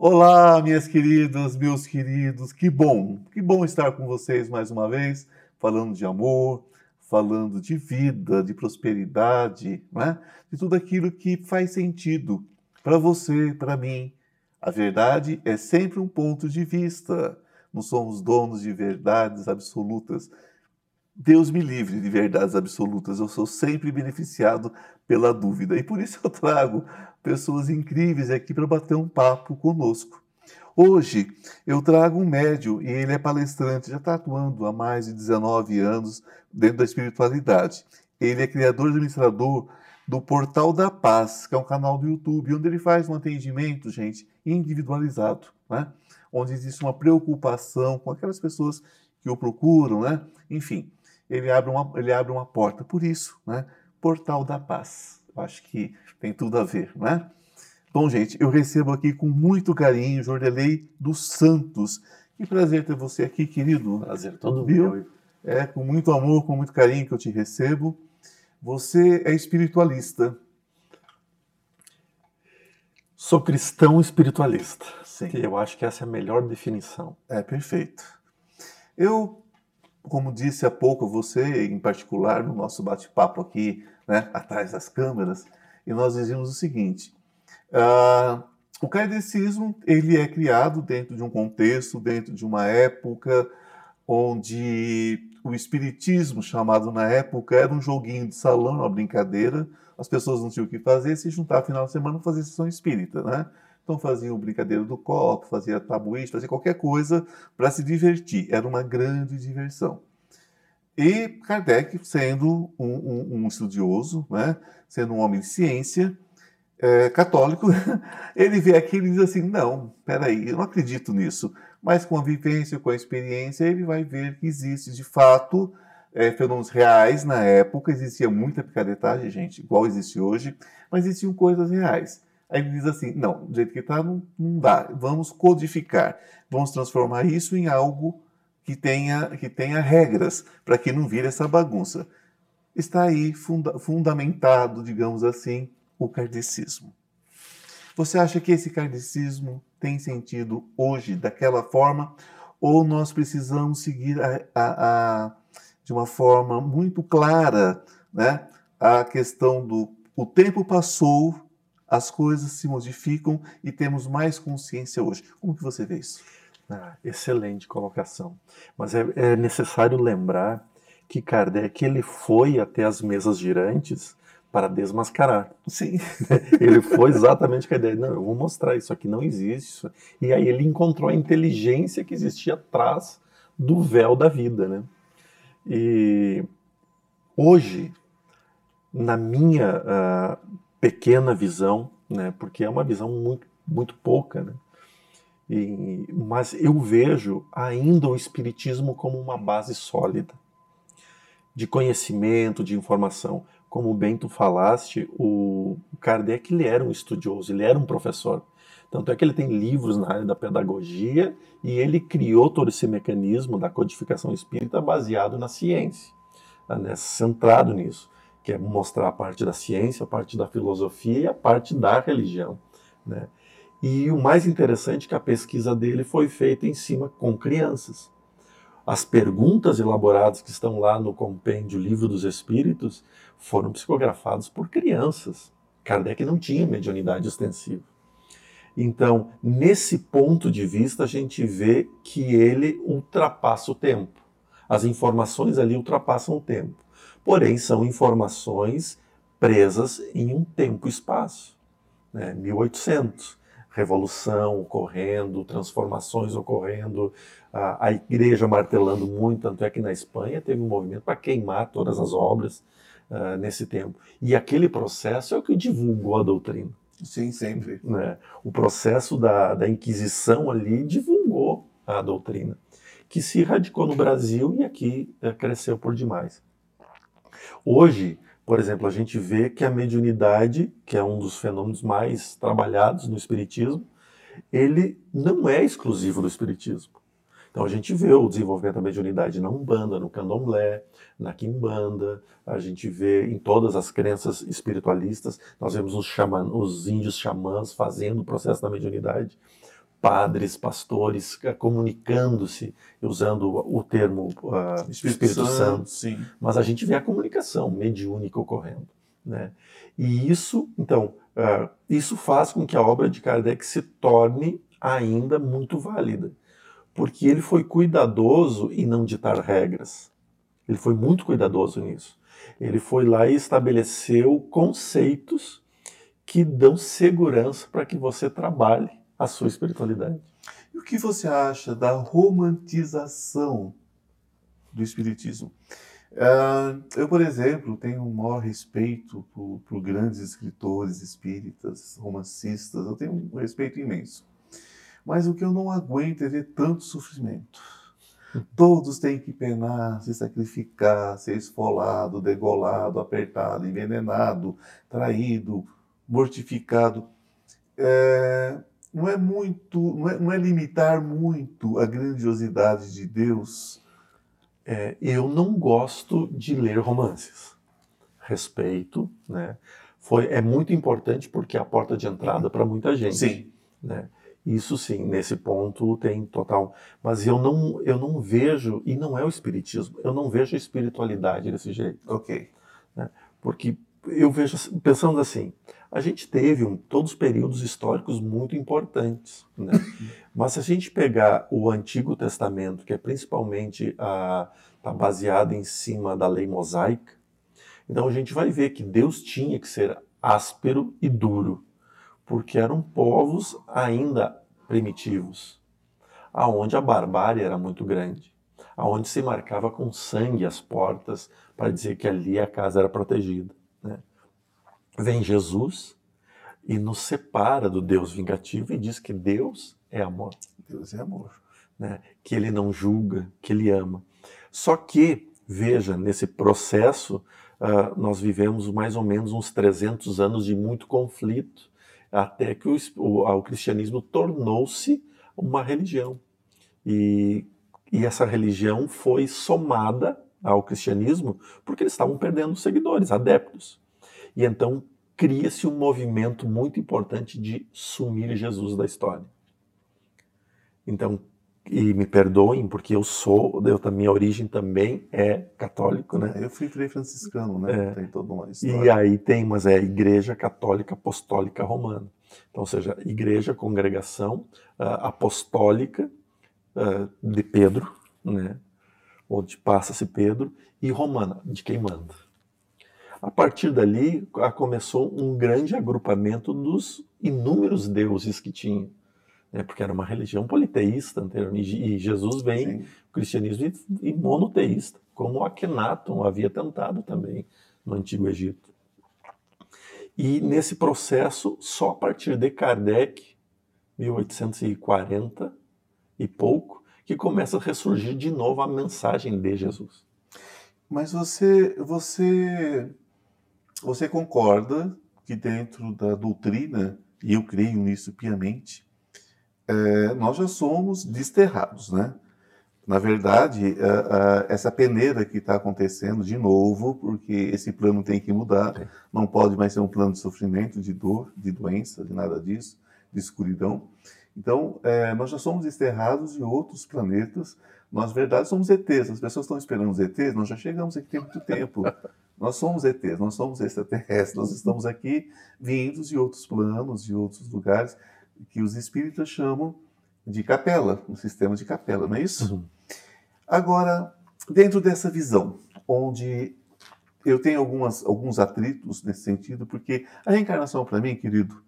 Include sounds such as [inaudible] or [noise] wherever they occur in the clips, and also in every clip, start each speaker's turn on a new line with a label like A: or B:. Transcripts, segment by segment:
A: Olá, minhas queridas, meus queridos, que bom, que bom estar com vocês mais uma vez, falando de amor, falando de vida, de prosperidade, né? de tudo aquilo que faz sentido para você, para mim. A verdade é sempre um ponto de vista, não somos donos de verdades absolutas. Deus me livre de verdades absolutas, eu sou sempre beneficiado pela dúvida e por isso eu trago pessoas incríveis aqui para bater um papo conosco. Hoje eu trago um médio e ele é palestrante, já está atuando há mais de 19 anos dentro da espiritualidade. Ele é criador e administrador do Portal da Paz, que é um canal do YouTube, onde ele faz um atendimento, gente, individualizado, né? onde existe uma preocupação com aquelas pessoas que o procuram, né? enfim ele abre uma, ele abre uma porta. Por isso, né? Portal da Paz. Acho que tem tudo a ver, né? Bom, gente, eu recebo aqui com muito carinho Jordelei dos Santos. Que prazer ter você aqui, querido.
B: Prazer todo meu.
A: É, com muito amor, com muito carinho que eu te recebo. Você é espiritualista.
B: Sou cristão espiritualista.
A: Sim.
B: eu acho que essa é a melhor definição.
A: É, perfeito. Eu como disse há pouco você, em particular, no nosso bate-papo aqui, né, atrás das câmeras, e nós dizíamos o seguinte: uh, o kardecismo ele é criado dentro de um contexto, dentro de uma época onde o espiritismo, chamado na época, era um joguinho de salão, uma brincadeira. As pessoas não tinham o que fazer, se juntar final de semana fazer sessão espírita, né? Então faziam brincadeira do copo, fazia tabuísta, fazia qualquer coisa para se divertir. Era uma grande diversão. E Kardec, sendo um, um, um estudioso, né, sendo um homem de ciência, é, católico, [laughs] ele vê aquilo e diz assim: não, peraí, eu não acredito nisso. Mas com a vivência, com a experiência, ele vai ver que existe de fato é, fenômenos reais na época. Existia muita picaretagem, gente, igual existe hoje, mas existiam coisas reais. Aí ele diz assim: não, do jeito que está, não, não dá. Vamos codificar. Vamos transformar isso em algo que tenha, que tenha regras, para que não vire essa bagunça. Está aí funda fundamentado, digamos assim, o kardecismo. Você acha que esse kardecismo tem sentido hoje daquela forma? Ou nós precisamos seguir a, a, a, de uma forma muito clara né, a questão do o tempo passou as coisas se modificam e temos mais consciência hoje. Como que você vê isso?
B: Ah, excelente colocação. Mas é, é, necessário lembrar que Kardec ele foi até as mesas girantes para desmascarar.
A: Sim. [laughs]
B: ele foi exatamente com a ideia, não, eu vou mostrar isso aqui não existe. E aí ele encontrou a inteligência que existia atrás do véu da vida, né? E hoje, na minha uh, pequena visão, né? Porque é uma visão muito, muito pouca, né? E, mas eu vejo ainda o espiritismo como uma base sólida de conhecimento, de informação. Como bem tu falaste, o Kardec ele era um estudioso, ele era um professor. Tanto é que ele tem livros na área da pedagogia e ele criou todo esse mecanismo da codificação espírita baseado na ciência, né, centrado nisso que é mostrar a parte da ciência, a parte da filosofia e a parte da religião. Né? E o mais interessante é que a pesquisa dele foi feita em cima com crianças. As perguntas elaboradas que estão lá no compêndio Livro dos Espíritos foram psicografadas por crianças. Kardec não tinha mediunidade extensiva. Então, nesse ponto de vista, a gente vê que ele ultrapassa o tempo. As informações ali ultrapassam o tempo porém são informações presas em um tempo e espaço. Né? 1800, revolução ocorrendo, transformações ocorrendo, a, a, igreja martelando muito, tanto é que na Espanha teve um movimento para queimar todas as obras uh, nesse tempo. E aquele processo é o que divulgou a doutrina.
A: Sim, sempre.
B: Né? O processo da, da Inquisição ali divulgou a doutrina, que se radicou no Brasil e aqui uh, cresceu por demais. Hoje, por exemplo, a gente vê que a mediunidade, que é um dos fenômenos mais trabalhados no Espiritismo, ele não é exclusivo do Espiritismo. Então a gente vê o desenvolvimento da mediunidade na Umbanda, no Candomblé, na Quimbanda, a gente vê em todas as crenças espiritualistas, nós vemos os, xamã, os índios xamãs fazendo o processo da mediunidade. Padres, pastores eh, comunicando-se, usando o termo uh, Espírito, Espírito, Santo, Santo mas a gente vê a comunicação mediúnica ocorrendo. Né? E isso, então, uh, isso faz com que a obra de Kardec se torne ainda muito válida, porque ele foi cuidadoso em não ditar regras. Ele foi muito cuidadoso nisso. Ele foi lá e estabeleceu conceitos que dão segurança para que você trabalhe a sua espiritualidade.
A: E o que você acha da romantização do espiritismo? Uh, eu, por exemplo, tenho um maior respeito por, por, grandes escritores espíritas, romancistas, eu tenho um respeito imenso. Mas o que eu não aguento é ver tanto sofrimento. Todos têm que penar, se sacrificar, ser esfolado, degolado, apertado, envenenado, traído, mortificado. É, não é muito, não é, não é limitar muito a grandiosidade de Deus.
B: É, eu não gosto de ler romances. Respeito, né? Foi, é muito importante porque é a porta de entrada para muita gente.
A: Sim.
B: Né? Isso sim, nesse ponto tem total. Mas eu não, eu não vejo, e não é o espiritismo, eu não vejo a espiritualidade desse jeito.
A: Ok.
B: Né? Porque eu vejo, pensando assim, a gente teve um, todos períodos históricos muito importantes. Né? [laughs] Mas se a gente pegar o Antigo Testamento, que é principalmente a, tá baseado em cima da lei mosaica, então a gente vai ver que Deus tinha que ser áspero e duro, porque eram povos ainda primitivos, aonde a barbárie era muito grande, aonde se marcava com sangue as portas para dizer que ali a casa era protegida. Vem Jesus e nos separa do Deus vingativo e diz que Deus é amor.
A: Deus é amor.
B: Né? Que ele não julga, que ele ama. Só que, veja, nesse processo, uh, nós vivemos mais ou menos uns 300 anos de muito conflito, até que o, o, o cristianismo tornou-se uma religião. E, e essa religião foi somada ao cristianismo porque eles estavam perdendo seguidores, adeptos. E então cria-se um movimento muito importante de sumir Jesus da história. Então, e me perdoem, porque eu sou, eu, a minha origem também é católico, né?
A: Eu fui frei franciscano, né? É. Tem toda uma
B: história. E aí tem, mas é a Igreja Católica Apostólica Romana. Então, ou seja, Igreja, congregação uh, apostólica uh, de Pedro, né? Onde passa-se Pedro, e romana, de quem manda. A partir dali começou um grande agrupamento dos inúmeros deuses que tinha, né? porque era uma religião politeísta anteriormente, e Jesus vem, Sim. o cristianismo, e monoteísta, como Akhenaton havia tentado também no Antigo Egito. E nesse processo, só a partir de Kardec, 1840 e pouco, que começa a ressurgir de novo a mensagem de Jesus.
A: Mas você, você você concorda que dentro da doutrina, e eu creio nisso piamente, é, nós já somos desterrados, né? Na verdade, essa peneira que está acontecendo de novo, porque esse plano tem que mudar, Sim. não pode mais ser um plano de sofrimento, de dor, de doença, de nada disso, de escuridão. Então, é, nós já somos desterrados de outros planetas. Nós, na verdade, somos ETs. As pessoas estão esperando os ETs, nós já chegamos aqui tem muito tempo. [laughs] Nós somos ETs, nós somos extraterrestres, nós estamos aqui vindos de outros planos, de outros lugares, que os espíritas chamam de capela, um sistema de capela, não é isso? Uhum. Agora, dentro dessa visão, onde eu tenho algumas, alguns atritos nesse sentido, porque a reencarnação, para mim, querido,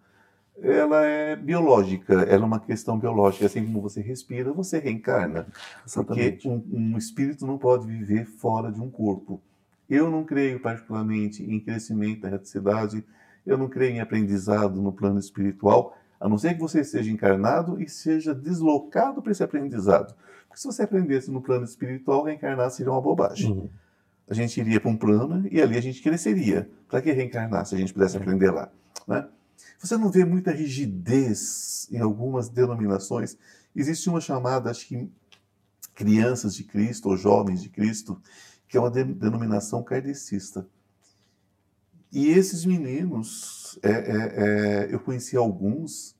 A: ela é biológica, ela é uma questão biológica. Assim como você respira, você reencarna. Exatamente. Porque um, um espírito não pode viver fora de um corpo. Eu não creio particularmente em crescimento da reticidade, eu não creio em aprendizado no plano espiritual, a não ser que você seja encarnado e seja deslocado para esse aprendizado. Porque se você aprendesse no plano espiritual, reencarnar seria uma bobagem. Uhum. A gente iria para um plano e ali a gente cresceria. Para que reencarnar se a gente pudesse é. aprender lá? Né? Você não vê muita rigidez em algumas denominações. Existe uma chamada, acho que crianças de Cristo ou jovens de Cristo, que é uma denominação kardecista. E esses meninos, é, é, é, eu conheci alguns,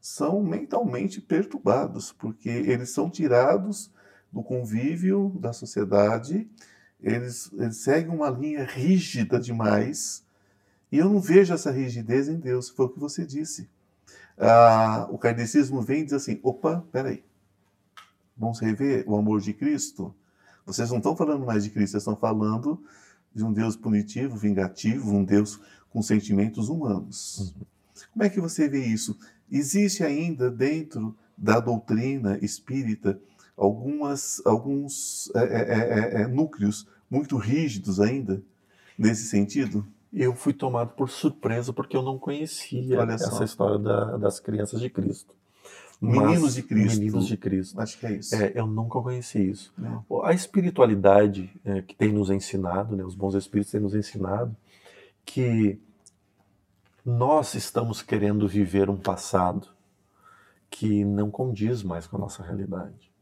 A: são mentalmente perturbados, porque eles são tirados do convívio da sociedade, eles, eles seguem uma linha rígida demais, e eu não vejo essa rigidez em Deus, foi o que você disse. Ah, o kardecismo vem e diz assim: opa, peraí, vamos rever o amor de Cristo? Vocês não estão falando mais de Cristo, vocês estão falando de um Deus punitivo, vingativo, um Deus com sentimentos humanos. Uhum. Como é que você vê isso? Existe ainda dentro da doutrina espírita algumas, alguns é, é, é, é, é núcleos muito rígidos ainda nesse sentido?
B: Eu fui tomado por surpresa porque eu não conhecia essa história da, das crianças de Cristo.
A: Meninos de Cristo.
B: Meninos de Cristo.
A: Acho que é isso.
B: É, eu nunca conheci isso. A espiritualidade é, que tem nos ensinado, né, os bons espíritos têm nos ensinado, que nós estamos querendo viver um passado que não condiz mais com a nossa realidade.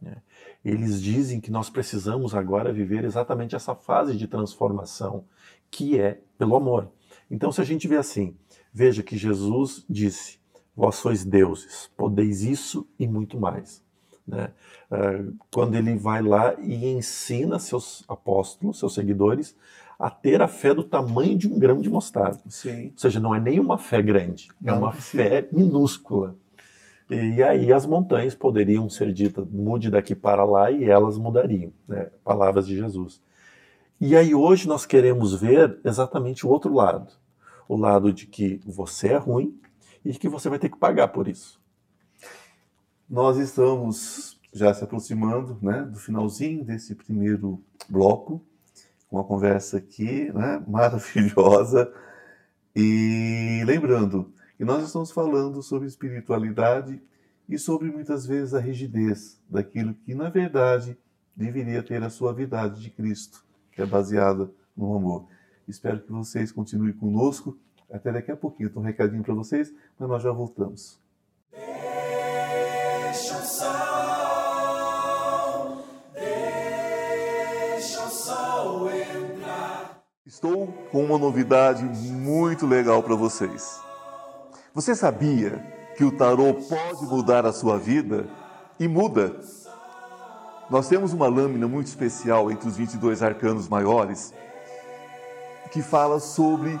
B: Né? Eles dizem que nós precisamos agora viver exatamente essa fase de transformação, que é pelo amor. Então, se a gente vê assim, veja que Jesus disse: Vós sois deuses, podeis isso e muito mais. Né? Ah, quando ele vai lá e ensina seus apóstolos, seus seguidores, a ter a fé do tamanho de um grão de mostarda.
A: Sim.
B: Ou seja, não é nem uma fé grande, é não, uma fé minúscula. E aí as montanhas poderiam ser ditas, mude daqui para lá, e elas mudariam. Né? Palavras de Jesus. E aí hoje nós queremos ver exatamente o outro lado. O lado de que você é ruim e que você vai ter que pagar por isso.
A: Nós estamos já se aproximando né, do finalzinho desse primeiro bloco, uma conversa aqui né, [laughs] maravilhosa. E lembrando que nós estamos falando sobre espiritualidade e sobre muitas vezes a rigidez daquilo que, na verdade, deveria ter a suavidade de Cristo, que é baseada no amor. Espero que vocês continuem conosco. Até daqui a pouquinho. Tem um recadinho para vocês, mas nós já voltamos. Deixa o sol, deixa o sol entrar. Estou com uma novidade muito legal para vocês. Você sabia que o tarô pode mudar a sua vida? E muda. Nós temos uma lâmina muito especial entre os 22 arcanos maiores que fala sobre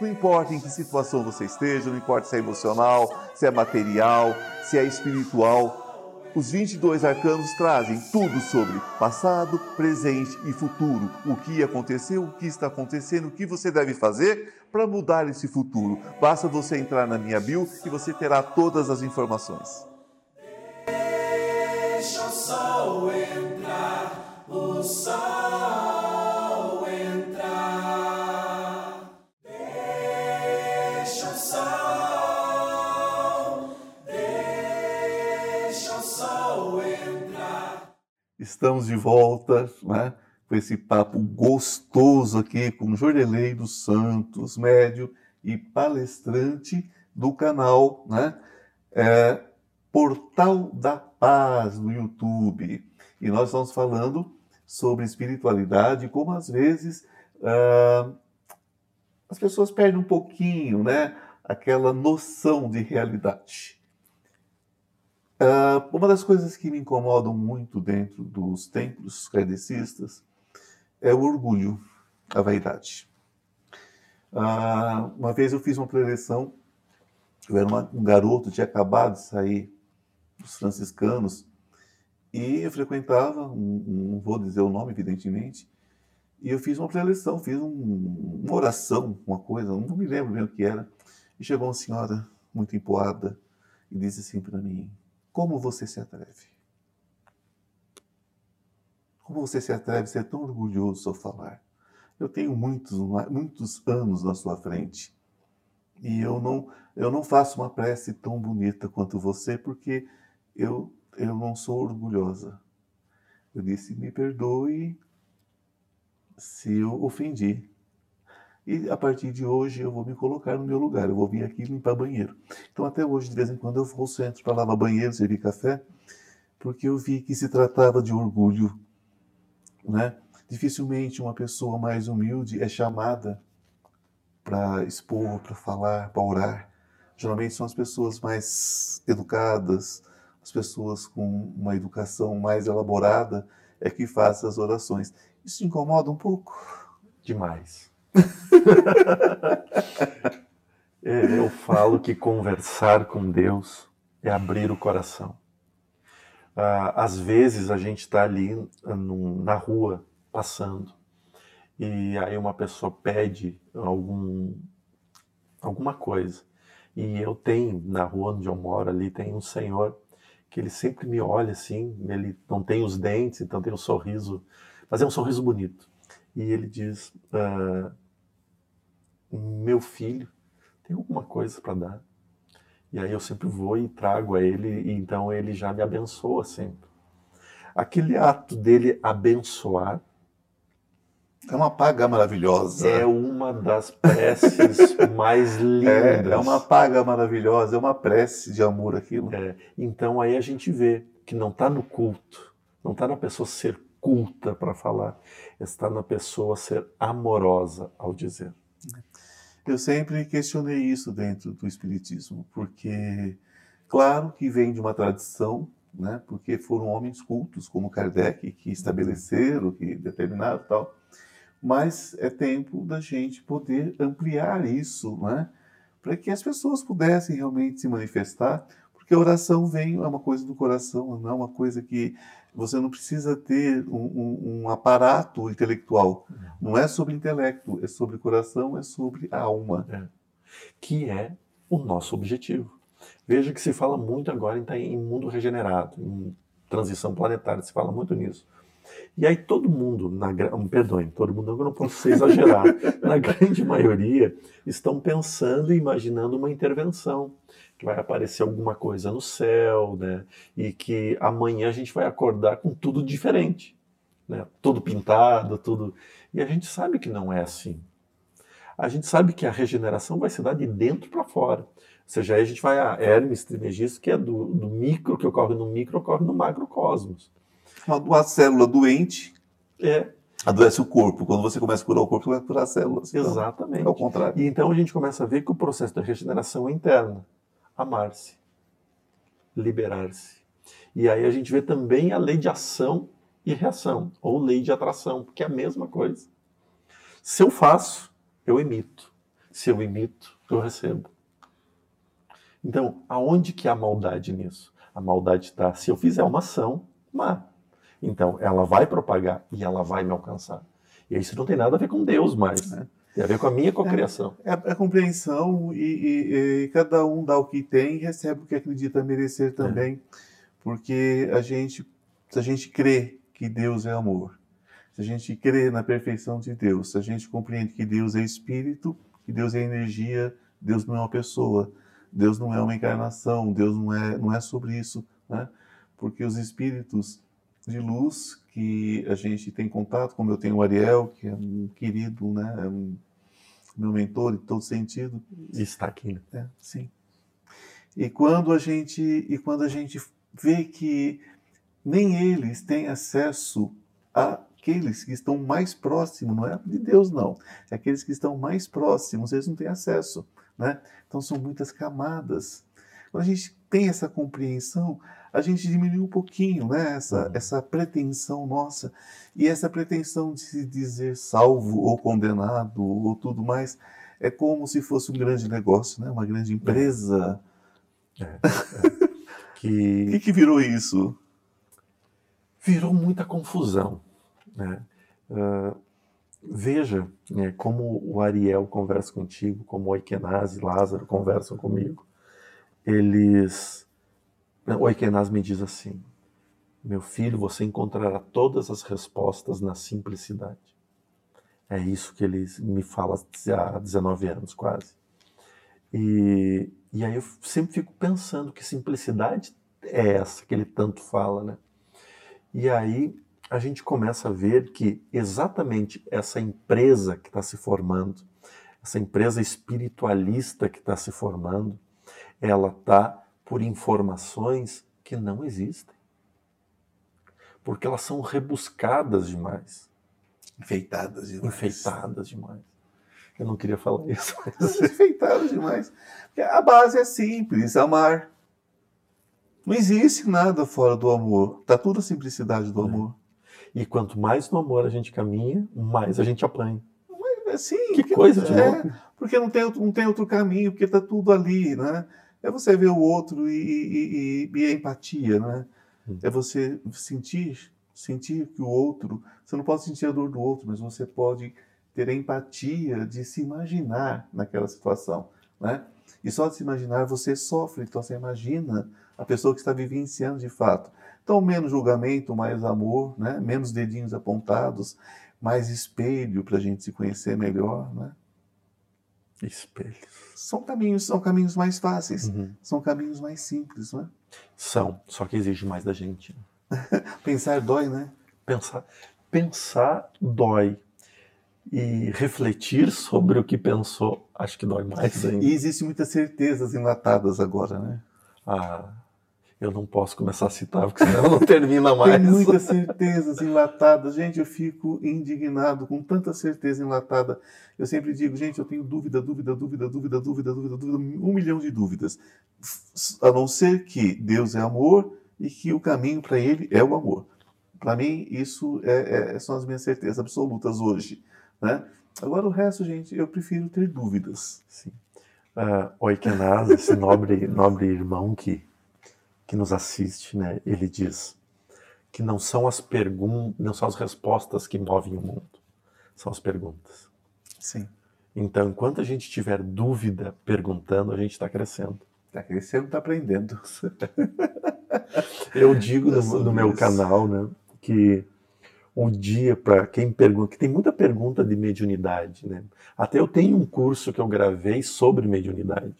A: Não importa em que situação você esteja, não importa se é emocional, se é material, se é espiritual, os 22 arcanos trazem tudo sobre passado, presente e futuro. O que aconteceu, o que está acontecendo, o que você deve fazer para mudar esse futuro. Basta você entrar na minha bio e você terá todas as informações. Deixa o sol entrar, o sol Estamos de volta, né? Com esse papo gostoso aqui com Jordelei dos Santos, médio e palestrante do canal, né? É, Portal da Paz no YouTube. E nós estamos falando sobre espiritualidade, como às vezes uh, as pessoas perdem um pouquinho, né? Aquela noção de realidade. Uh, uma das coisas que me incomodam muito dentro dos templos kardecistas é o orgulho, a vaidade. Uh, uma vez eu fiz uma preleção, eu era uma, um garoto, tinha acabado de sair dos franciscanos. E eu frequentava, não vou dizer o nome, evidentemente, e eu fiz uma preleção, fiz um, uma oração, uma coisa, não me lembro bem o que era. E chegou uma senhora muito empoada e disse assim para mim: Como você se atreve? Como você se atreve a ser tão orgulhoso ao falar? Eu tenho muitos, muitos anos na sua frente e eu não, eu não faço uma prece tão bonita quanto você porque eu, eu não sou orgulhosa. Eu disse: me perdoe se eu ofendi. E a partir de hoje eu vou me colocar no meu lugar, eu vou vir aqui limpar banheiro. Então até hoje, de vez em quando, eu vou ao centro para lavar banheiro, servir café, porque eu vi que se tratava de orgulho. Né? Dificilmente uma pessoa mais humilde é chamada para expor, para falar, para orar. Geralmente são as pessoas mais educadas, as pessoas com uma educação mais elaborada é que fazem as orações. Isso incomoda um pouco?
B: Demais. [laughs] É, eu falo que conversar com Deus é abrir o coração. Ah, às vezes a gente está ali na rua, passando, e aí uma pessoa pede algum, alguma coisa. E eu tenho, na rua onde eu moro ali, tem um senhor que ele sempre me olha assim, ele não tem os dentes, então tem um sorriso, mas é um sorriso bonito. E ele diz: ah, Meu filho, tem alguma coisa para dar? E aí eu sempre vou e trago a ele, e então ele já me abençoa sempre. Aquele ato dele abençoar
A: é uma paga maravilhosa.
B: É uma das preces [laughs] mais lindas.
A: É, é, uma paga maravilhosa, é uma prece de amor aquilo.
B: É, então aí a gente vê que não está no culto, não está na pessoa ser culta para falar, está na pessoa ser amorosa ao dizer.
A: Eu sempre questionei isso dentro do Espiritismo, porque, claro que vem de uma tradição, né, porque foram homens cultos, como Kardec, que estabeleceram, que determinaram tal mas é tempo da gente poder ampliar isso, né? para que as pessoas pudessem realmente se manifestar, porque a oração vem, é uma coisa do coração, não é uma coisa que você não precisa ter um, um, um aparato intelectual. Não é sobre intelecto, é sobre coração, é sobre alma. É.
B: Que é o nosso objetivo. Veja que se fala muito agora em, em mundo regenerado, em transição planetária, se fala muito nisso. E aí todo mundo, na, perdoem, todo mundo, eu não posso ser exagerado, [laughs] na grande maioria, estão pensando e imaginando uma intervenção, que vai aparecer alguma coisa no céu, né? E que amanhã a gente vai acordar com tudo diferente, né? Tudo pintado, tudo. E a gente sabe que não é assim. A gente sabe que a regeneração vai se dar de dentro para fora. Ou seja, aí a gente vai a Hermes Trismegisto, que é do, do micro, que ocorre no micro, ocorre no macrocosmos
A: uma célula doente
B: é.
A: adoece o corpo. Quando você começa a curar o corpo, você vai curar as células.
B: Então, Exatamente.
A: É o contrário.
B: E então a gente começa a ver que o processo da regeneração é interno. Amar-se. Liberar-se. E aí a gente vê também a lei de ação e reação, ou lei de atração, porque é a mesma coisa. Se eu faço, eu emito. Se eu emito, eu recebo. Então, aonde que há maldade nisso? A maldade está, se eu fizer uma ação, má. Então, ela vai propagar e ela vai me alcançar. E isso não tem nada a ver com Deus mais, né? Tem a ver com a minha cocriação.
A: É, é, a compreensão e, e, e, cada um dá o que tem e recebe o que acredita merecer também. É. Porque a gente, se a gente crê que Deus é amor, se a gente crê na perfeição de Deus, se a gente compreende que Deus é espírito, que Deus é energia, Deus não é uma pessoa, Deus não é uma encarnação, Deus não é, não é sobre isso, né? Porque os espíritos de luz que a gente tem contato, como eu tenho o Ariel, que é um querido, né, é um meu mentor em todo sentido.
B: Está aqui, né?
A: É, sim. E quando a gente e quando a gente vê que nem eles têm acesso àqueles que estão mais próximos, não é de Deus não, é aqueles que estão mais próximos, eles não têm acesso, né? Então são muitas camadas. Quando a gente tem essa compreensão, a gente diminui um pouquinho né, essa, uhum. essa pretensão nossa. E essa pretensão de se dizer salvo ou condenado ou tudo mais é como se fosse um grande negócio, né? uma grande empresa.
B: É, é, é.
A: que... [laughs] que, que virou isso?
B: Virou muita confusão. Né? Uh, veja né, como o Ariel conversa contigo, como o Ekenaz e Lázaro conversam comigo. Eles o Ekenaz me diz assim: Meu filho, você encontrará todas as respostas na simplicidade. É isso que ele me fala há 19 anos, quase. E, e aí eu sempre fico pensando que simplicidade é essa que ele tanto fala, né? E aí a gente começa a ver que exatamente essa empresa que está se formando, essa empresa espiritualista que está se formando, ela está por informações que não existem. Porque elas são rebuscadas demais.
A: Enfeitadas demais.
B: Enfeitadas demais. Eu não queria falar [laughs] isso.
A: Mas... Enfeitadas demais. Porque a base é simples, amar. Não existe nada fora do amor. Está tudo a simplicidade do é. amor.
B: E quanto mais no amor a gente caminha, mais a gente apanha.
A: É, sim,
B: que coisa de
A: é, Porque não tem, não tem outro caminho, porque está tudo ali, né? É você ver o outro e, e, e, e a empatia, né? Hum. É você sentir, sentir que o outro, você não pode sentir a dor do outro, mas você pode ter a empatia de se imaginar naquela situação, né? E só de se imaginar você sofre, então você imagina a pessoa que está vivenciando de fato. Então, menos julgamento, mais amor, né? menos dedinhos apontados, mais espelho para a gente se conhecer melhor. Né?
B: Espelhos.
A: São caminhos, são caminhos mais fáceis, uhum. são caminhos mais simples. Né?
B: São, só que exige mais da gente. [laughs]
A: Pensar dói, né?
B: Pensar, pensar dói. E refletir sobre o que pensou, acho que dói mais ainda.
A: E existem muitas certezas enlatadas agora, né?
B: Ah, eu não posso começar a citar, porque senão não termina mais.
A: Tem muitas [laughs] certezas enlatadas. Gente, eu fico indignado com tanta certeza enlatada. Eu sempre digo, gente, eu tenho dúvida, dúvida, dúvida, dúvida, dúvida, dúvida, dúvida, um milhão de dúvidas. A não ser que Deus é amor e que o caminho para Ele é o amor. Para mim, isso é, é, são as minhas certezas absolutas hoje. Né? Agora, o resto, gente, eu prefiro ter dúvidas.
B: Sim. Uh, Oikenaz, esse nobre, nobre irmão que que nos assiste, né, ele diz que não são as perguntas, não são as respostas que movem o mundo, são as perguntas.
A: Sim.
B: Então, enquanto a gente tiver dúvida perguntando, a gente está crescendo.
A: Está crescendo, está aprendendo.
B: Eu digo no, no meu canal, né, que um dia para quem pergunta, que tem muita pergunta de mediunidade, né? Até eu tenho um curso que eu gravei sobre mediunidade,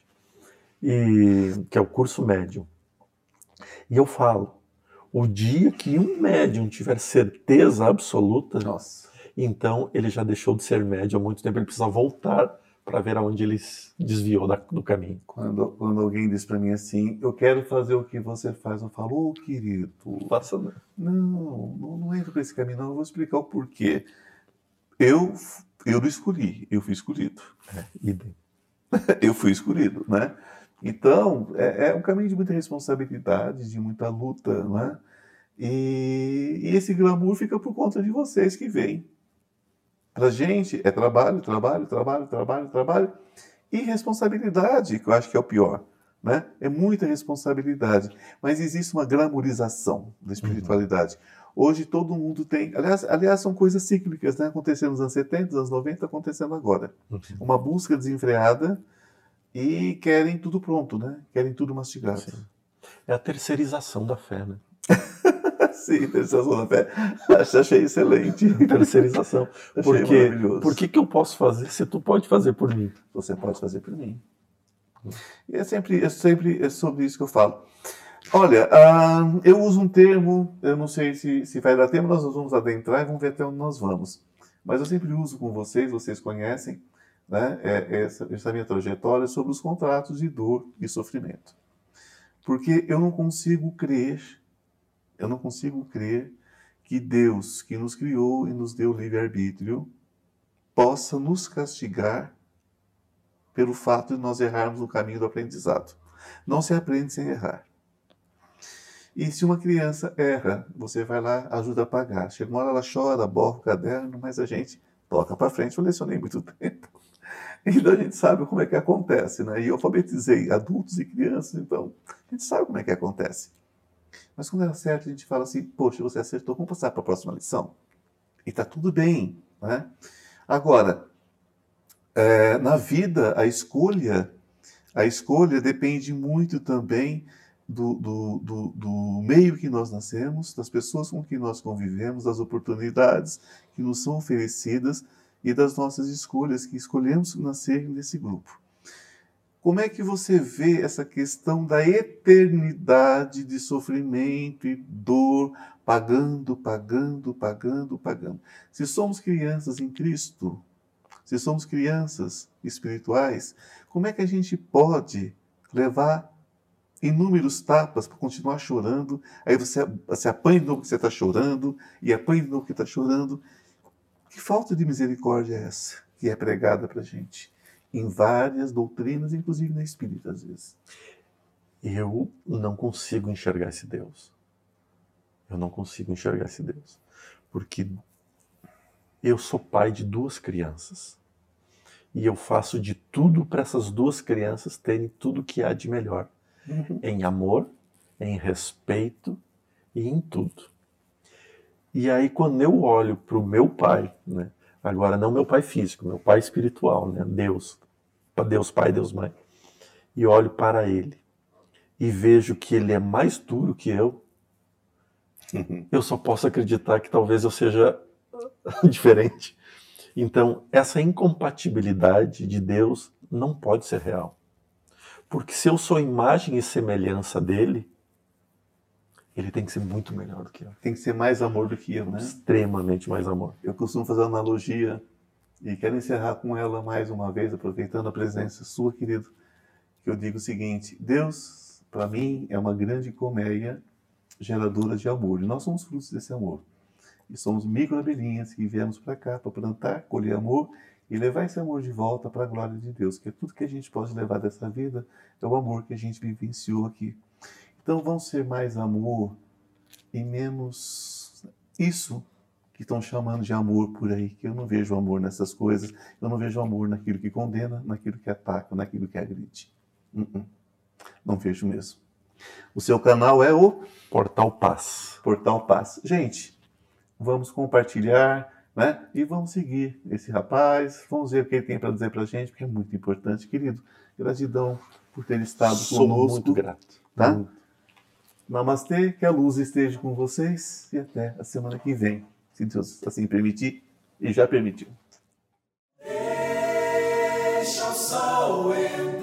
B: e que é o curso médium. E eu falo, o dia que um médium tiver certeza absoluta,
A: Nossa.
B: então ele já deixou de ser médium há muito tempo, ele precisa voltar para ver aonde ele desviou da, do caminho.
A: Quando, quando alguém diz para mim assim, eu quero fazer o que você faz, eu falo, ô oh, querido,
B: faça não.
A: Não, não, entra por esse caminho, não, eu vou explicar o porquê. Eu, eu não escolhi, eu fui escolhido.
B: É, [laughs]
A: eu fui escolhido, né? Então, é, é, um caminho de muita responsabilidade, de muita luta, né? E, e esse glamour fica por conta de vocês que vêm. Para gente é trabalho, trabalho, trabalho, trabalho, trabalho e responsabilidade, que eu acho que é o pior. Né? É muita responsabilidade, mas existe uma glamorização da espiritualidade. Uhum. Hoje todo mundo tem, aliás, aliás são coisas cíclicas, né? acontecendo nos anos 70, nos anos 90, acontecendo agora. Uhum. Uma busca desenfreada e querem tudo pronto, né? Querem tudo mastigado. Sim.
B: É a terceirização da fé, né? [laughs]
A: Sim, terceirização da fé. Achei excelente. [laughs]
B: Terceirização. Achei Porque, por que, que eu posso fazer se tu pode fazer por mim?
A: Você pode fazer por mim. E é sempre, é sempre é sobre isso que eu falo. Olha, uh, eu uso um termo, eu não sei se, se vai dar tempo, nós vamos adentrar e vamos ver até onde nós vamos. Mas eu sempre uso com vocês, vocês conhecem, né, é essa, essa minha trajetória sobre os contratos de dor e sofrimento. Porque eu não consigo crer, eu não consigo crer que Deus, que nos criou e nos deu livre-arbítrio, possa nos castigar pelo fato de nós errarmos no caminho do aprendizado. Não se aprende sem errar. E se uma criança erra, você vai lá, ajuda a pagar. Chega uma hora ela chora, borra o caderno, mas a gente toca para frente. Eu lecionei muito [laughs] tempo. Então a gente sabe como é que acontece, né? E eu alfabetizei adultos e crianças, então a gente sabe como é que acontece. Mas quando ela acerta, a gente fala assim: Poxa, você acertou, vamos passar para a próxima lição. E está tudo bem, né? Agora, é, na vida, a escolha, a escolha depende muito também do, do, do, do, meio que nós nascemos, das pessoas com que nós convivemos, das oportunidades que nos são oferecidas e das nossas escolhas, que escolhemos nascer nesse grupo. Como é que você vê essa questão da eternidade de sofrimento e dor, pagando, pagando, pagando, pagando? Se somos crianças em Cristo, se somos crianças espirituais, como é que a gente pode levar inúmeros tapas para continuar chorando? Aí você, você apanha de novo que você está chorando, e apanha de novo que está chorando. Que falta de misericórdia é essa que é pregada para a gente? em várias doutrinas, inclusive na espírita, às vezes.
B: Eu não consigo enxergar esse Deus. Eu não consigo enxergar esse Deus. Porque eu sou pai de duas crianças. E eu faço de tudo para essas duas crianças terem tudo que há de melhor. Uhum. Em amor, em respeito e em tudo. E aí, quando eu olho para o meu pai, né, agora não meu pai físico, meu pai espiritual, né, Deus, Deus Pai, Deus Mãe, e olho para Ele e vejo que Ele é mais duro que eu, uhum. eu só posso acreditar que talvez eu seja [laughs] diferente. Então, essa incompatibilidade de Deus não pode ser real. Porque se eu sou imagem e semelhança dele, ele tem que ser muito melhor do que eu.
A: Tem que ser mais amor do que eu, né?
B: Extremamente mais amor.
A: Eu costumo fazer uma analogia e quero encerrar com ela mais uma vez, aproveitando a presença sua, querido, que eu digo o seguinte: Deus, para mim, é uma grande colmeia geradora de amor. E nós somos frutos desse amor. E somos microabelhinhas que viemos para cá para plantar, colher amor e levar esse amor de volta para a glória de Deus. Que é tudo que a gente pode levar dessa vida é o amor que a gente vivenciou aqui. Então vamos ser mais amor e menos isso que estão chamando de amor por aí, que eu não vejo amor nessas coisas, eu não vejo amor naquilo que condena, naquilo que ataca, naquilo que agride. Uh -uh. Não vejo mesmo. O seu canal é o
B: Portal Paz.
A: Portal Paz. Gente, vamos compartilhar, né? E vamos seguir esse rapaz, vamos ver o que ele tem para dizer para a gente, porque é muito importante, querido. Gratidão por ter estado
B: Sou
A: conosco.
B: muito grato.
A: Tá? Muito. Namastê, que a luz esteja com vocês e até a semana que vem se Deus assim permitir, e já permitiu. Deixa o sol entrar.